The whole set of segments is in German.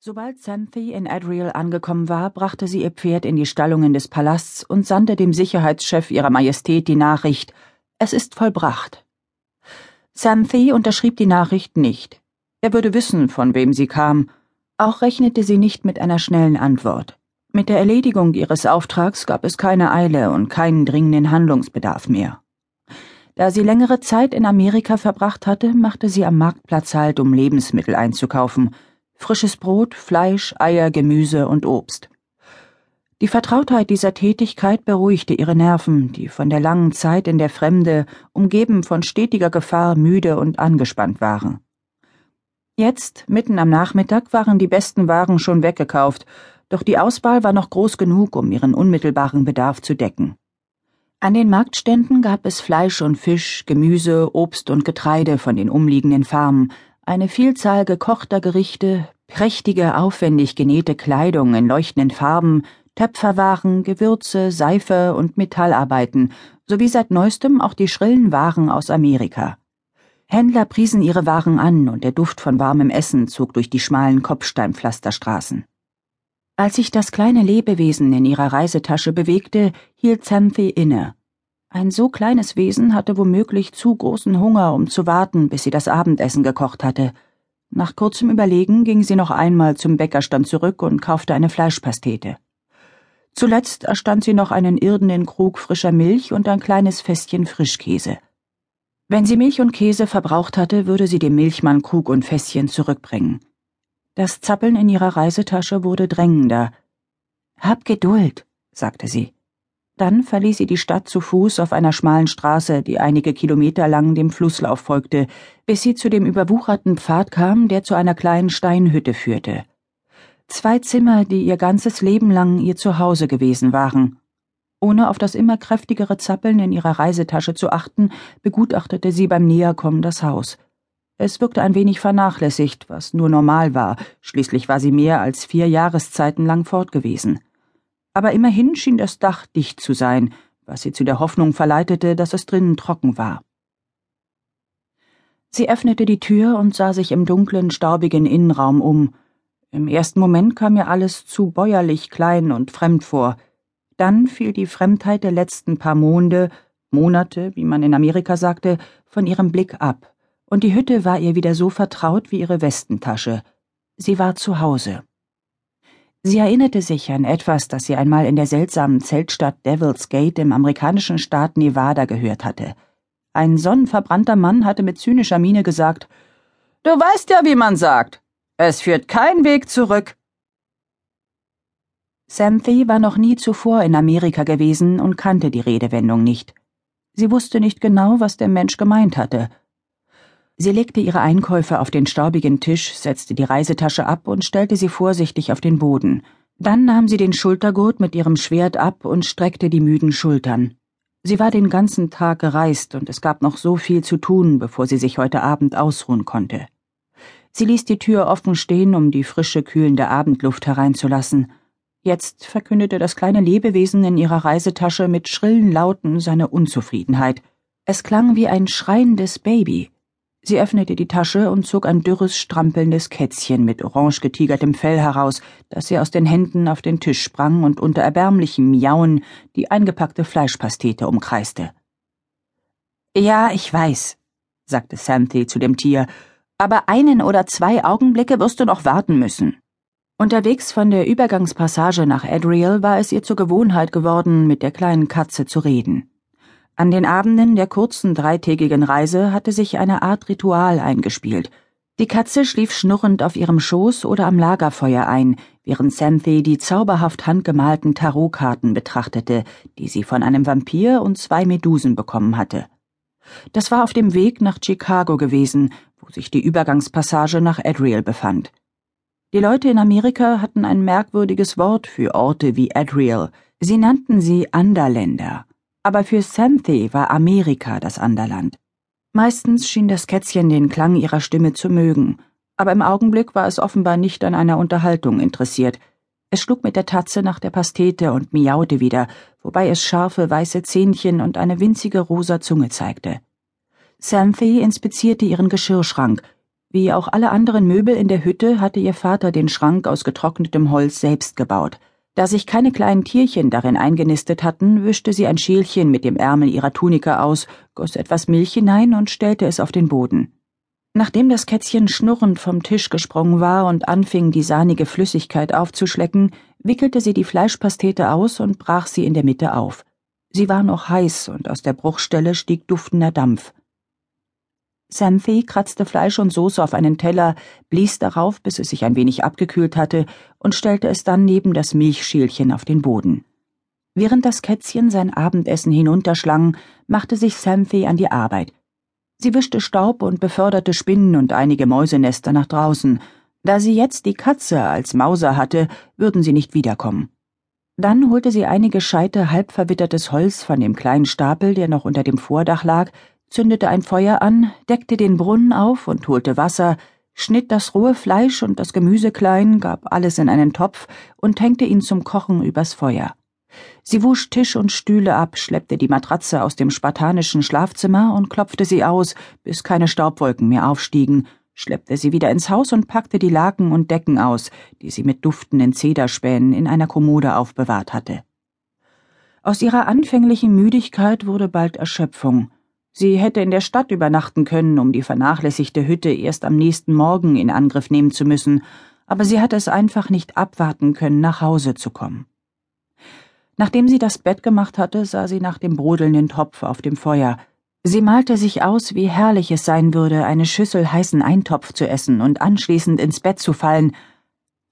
Sobald Xanthi in Adriel angekommen war, brachte sie ihr Pferd in die Stallungen des Palasts und sandte dem Sicherheitschef ihrer Majestät die Nachricht, es ist vollbracht. Xanthi unterschrieb die Nachricht nicht. Er würde wissen, von wem sie kam. Auch rechnete sie nicht mit einer schnellen Antwort. Mit der Erledigung ihres Auftrags gab es keine Eile und keinen dringenden Handlungsbedarf mehr. Da sie längere Zeit in Amerika verbracht hatte, machte sie am Marktplatz halt, um Lebensmittel einzukaufen – frisches Brot, Fleisch, Eier, Gemüse und Obst. Die Vertrautheit dieser Tätigkeit beruhigte ihre Nerven, die von der langen Zeit in der Fremde, umgeben von stetiger Gefahr, müde und angespannt waren. Jetzt, mitten am Nachmittag, waren die besten Waren schon weggekauft, doch die Auswahl war noch groß genug, um ihren unmittelbaren Bedarf zu decken. An den Marktständen gab es Fleisch und Fisch, Gemüse, Obst und Getreide von den umliegenden Farmen, eine Vielzahl gekochter Gerichte, prächtige, aufwendig genähte Kleidung in leuchtenden Farben, Töpferwaren, Gewürze, Seife und Metallarbeiten, sowie seit neuestem auch die schrillen Waren aus Amerika. Händler priesen ihre Waren an und der Duft von warmem Essen zog durch die schmalen Kopfsteinpflasterstraßen. Als sich das kleine Lebewesen in ihrer Reisetasche bewegte, hielt Xanthi inne ein so kleines Wesen hatte womöglich zu großen Hunger, um zu warten, bis sie das Abendessen gekocht hatte. Nach kurzem Überlegen ging sie noch einmal zum Bäckerstand zurück und kaufte eine Fleischpastete. Zuletzt erstand sie noch einen irdenen Krug frischer Milch und ein kleines Fässchen Frischkäse. Wenn sie Milch und Käse verbraucht hatte, würde sie dem Milchmann Krug und Fässchen zurückbringen. Das Zappeln in ihrer Reisetasche wurde drängender. Hab Geduld, sagte sie. Dann verließ sie die Stadt zu Fuß auf einer schmalen Straße, die einige Kilometer lang dem Flusslauf folgte, bis sie zu dem überwucherten Pfad kam, der zu einer kleinen Steinhütte führte. Zwei Zimmer, die ihr ganzes Leben lang ihr Zuhause gewesen waren. Ohne auf das immer kräftigere Zappeln in ihrer Reisetasche zu achten, begutachtete sie beim Näherkommen das Haus. Es wirkte ein wenig vernachlässigt, was nur normal war, schließlich war sie mehr als vier Jahreszeiten lang fort gewesen aber immerhin schien das Dach dicht zu sein, was sie zu der Hoffnung verleitete, dass es drinnen trocken war. Sie öffnete die Tür und sah sich im dunklen, staubigen Innenraum um. Im ersten Moment kam ihr alles zu bäuerlich klein und fremd vor. Dann fiel die Fremdheit der letzten paar Monde, Monate, wie man in Amerika sagte, von ihrem Blick ab, und die Hütte war ihr wieder so vertraut wie ihre Westentasche. Sie war zu Hause. Sie erinnerte sich an etwas, das sie einmal in der seltsamen Zeltstadt Devil's Gate im amerikanischen Staat Nevada gehört hatte. Ein sonnenverbrannter Mann hatte mit zynischer Miene gesagt Du weißt ja, wie man sagt. Es führt kein Weg zurück. Xanthi war noch nie zuvor in Amerika gewesen und kannte die Redewendung nicht. Sie wusste nicht genau, was der Mensch gemeint hatte, Sie legte ihre Einkäufe auf den staubigen Tisch, setzte die Reisetasche ab und stellte sie vorsichtig auf den Boden. Dann nahm sie den Schultergurt mit ihrem Schwert ab und streckte die müden Schultern. Sie war den ganzen Tag gereist und es gab noch so viel zu tun, bevor sie sich heute Abend ausruhen konnte. Sie ließ die Tür offen stehen, um die frische, kühlende Abendluft hereinzulassen. Jetzt verkündete das kleine Lebewesen in ihrer Reisetasche mit schrillen Lauten seine Unzufriedenheit. Es klang wie ein schreiendes Baby. Sie öffnete die Tasche und zog ein dürres, strampelndes Kätzchen mit orange getigertem Fell heraus, das ihr aus den Händen auf den Tisch sprang und unter erbärmlichem Miauen die eingepackte Fleischpastete umkreiste. Ja, ich weiß, sagte Xanthi zu dem Tier, aber einen oder zwei Augenblicke wirst du noch warten müssen. Unterwegs von der Übergangspassage nach Adriel war es ihr zur Gewohnheit geworden, mit der kleinen Katze zu reden. An den Abenden der kurzen dreitägigen Reise hatte sich eine Art Ritual eingespielt. Die Katze schlief schnurrend auf ihrem Schoß oder am Lagerfeuer ein, während Xanthi die zauberhaft handgemalten Tarotkarten betrachtete, die sie von einem Vampir und zwei Medusen bekommen hatte. Das war auf dem Weg nach Chicago gewesen, wo sich die Übergangspassage nach Adriel befand. Die Leute in Amerika hatten ein merkwürdiges Wort für Orte wie Adriel. Sie nannten sie Anderländer aber für Xanthi war Amerika das Anderland. Meistens schien das Kätzchen den Klang ihrer Stimme zu mögen, aber im Augenblick war es offenbar nicht an einer Unterhaltung interessiert. Es schlug mit der Tatze nach der Pastete und miaute wieder, wobei es scharfe weiße Zähnchen und eine winzige rosa Zunge zeigte. Xanthi inspizierte ihren Geschirrschrank. Wie auch alle anderen Möbel in der Hütte hatte ihr Vater den Schrank aus getrocknetem Holz selbst gebaut. Da sich keine kleinen Tierchen darin eingenistet hatten, wischte sie ein Schälchen mit dem Ärmel ihrer Tunika aus, goss etwas Milch hinein und stellte es auf den Boden. Nachdem das Kätzchen schnurrend vom Tisch gesprungen war und anfing, die sahnige Flüssigkeit aufzuschlecken, wickelte sie die Fleischpastete aus und brach sie in der Mitte auf. Sie war noch heiß und aus der Bruchstelle stieg duftender Dampf. Xanthi kratzte Fleisch und Soße auf einen Teller, blies darauf, bis es sich ein wenig abgekühlt hatte, und stellte es dann neben das Milchschälchen auf den Boden. Während das Kätzchen sein Abendessen hinunterschlang, machte sich Xanthi an die Arbeit. Sie wischte Staub und beförderte Spinnen und einige Mäusenester nach draußen. Da sie jetzt die Katze als Mauser hatte, würden sie nicht wiederkommen. Dann holte sie einige Scheite halb verwittertes Holz von dem kleinen Stapel, der noch unter dem Vordach lag, zündete ein Feuer an, deckte den Brunnen auf und holte Wasser, schnitt das rohe Fleisch und das Gemüse klein, gab alles in einen Topf und hängte ihn zum Kochen übers Feuer. Sie wusch Tisch und Stühle ab, schleppte die Matratze aus dem spartanischen Schlafzimmer und klopfte sie aus, bis keine Staubwolken mehr aufstiegen, schleppte sie wieder ins Haus und packte die Laken und Decken aus, die sie mit duftenden Zederspänen in einer Kommode aufbewahrt hatte. Aus ihrer anfänglichen Müdigkeit wurde bald Erschöpfung. Sie hätte in der Stadt übernachten können, um die vernachlässigte Hütte erst am nächsten Morgen in Angriff nehmen zu müssen, aber sie hatte es einfach nicht abwarten können, nach Hause zu kommen. Nachdem sie das Bett gemacht hatte, sah sie nach dem brodelnden Topf auf dem Feuer. Sie malte sich aus, wie herrlich es sein würde, eine Schüssel heißen Eintopf zu essen und anschließend ins Bett zu fallen,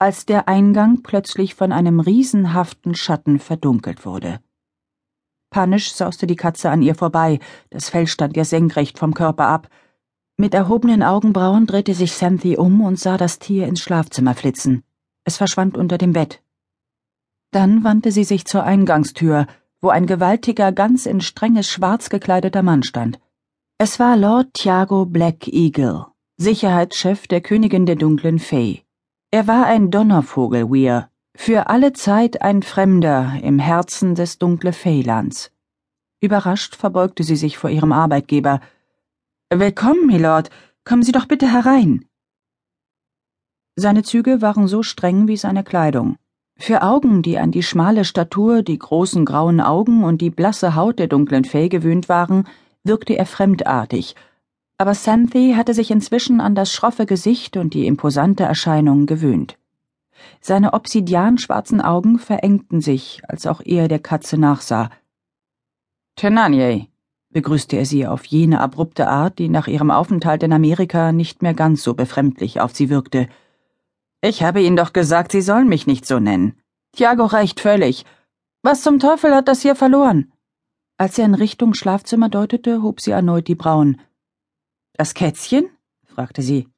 als der Eingang plötzlich von einem riesenhaften Schatten verdunkelt wurde. Panisch sauste die Katze an ihr vorbei, das Fell stand ihr senkrecht vom Körper ab. Mit erhobenen Augenbrauen drehte sich Xanthi um und sah das Tier ins Schlafzimmer flitzen. Es verschwand unter dem Bett. Dann wandte sie sich zur Eingangstür, wo ein gewaltiger, ganz in strenges Schwarz gekleideter Mann stand. Es war Lord Thiago Black Eagle, Sicherheitschef der Königin der dunklen Fee. Er war ein Donnervogel, Weir, für alle Zeit ein Fremder im Herzen des dunkle Feylands. Überrascht verbeugte sie sich vor ihrem Arbeitgeber. Willkommen, Milord. Kommen Sie doch bitte herein. Seine Züge waren so streng wie seine Kleidung. Für Augen, die an die schmale Statur, die großen grauen Augen und die blasse Haut der dunklen Fee gewöhnt waren, wirkte er fremdartig, aber Xanthi hatte sich inzwischen an das schroffe Gesicht und die imposante Erscheinung gewöhnt. Seine obsidianschwarzen Augen verengten sich, als auch er der Katze nachsah. Tenanye, begrüßte er sie auf jene abrupte Art, die nach ihrem Aufenthalt in Amerika nicht mehr ganz so befremdlich auf sie wirkte. Ich habe Ihnen doch gesagt, Sie sollen mich nicht so nennen. Tiago reicht völlig. Was zum Teufel hat das hier verloren? Als er in Richtung Schlafzimmer deutete, hob sie erneut die Brauen. Das Kätzchen? fragte sie.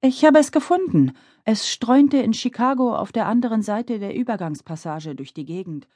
Ich habe es gefunden. Es streunte in Chicago auf der anderen Seite der Übergangspassage durch die Gegend.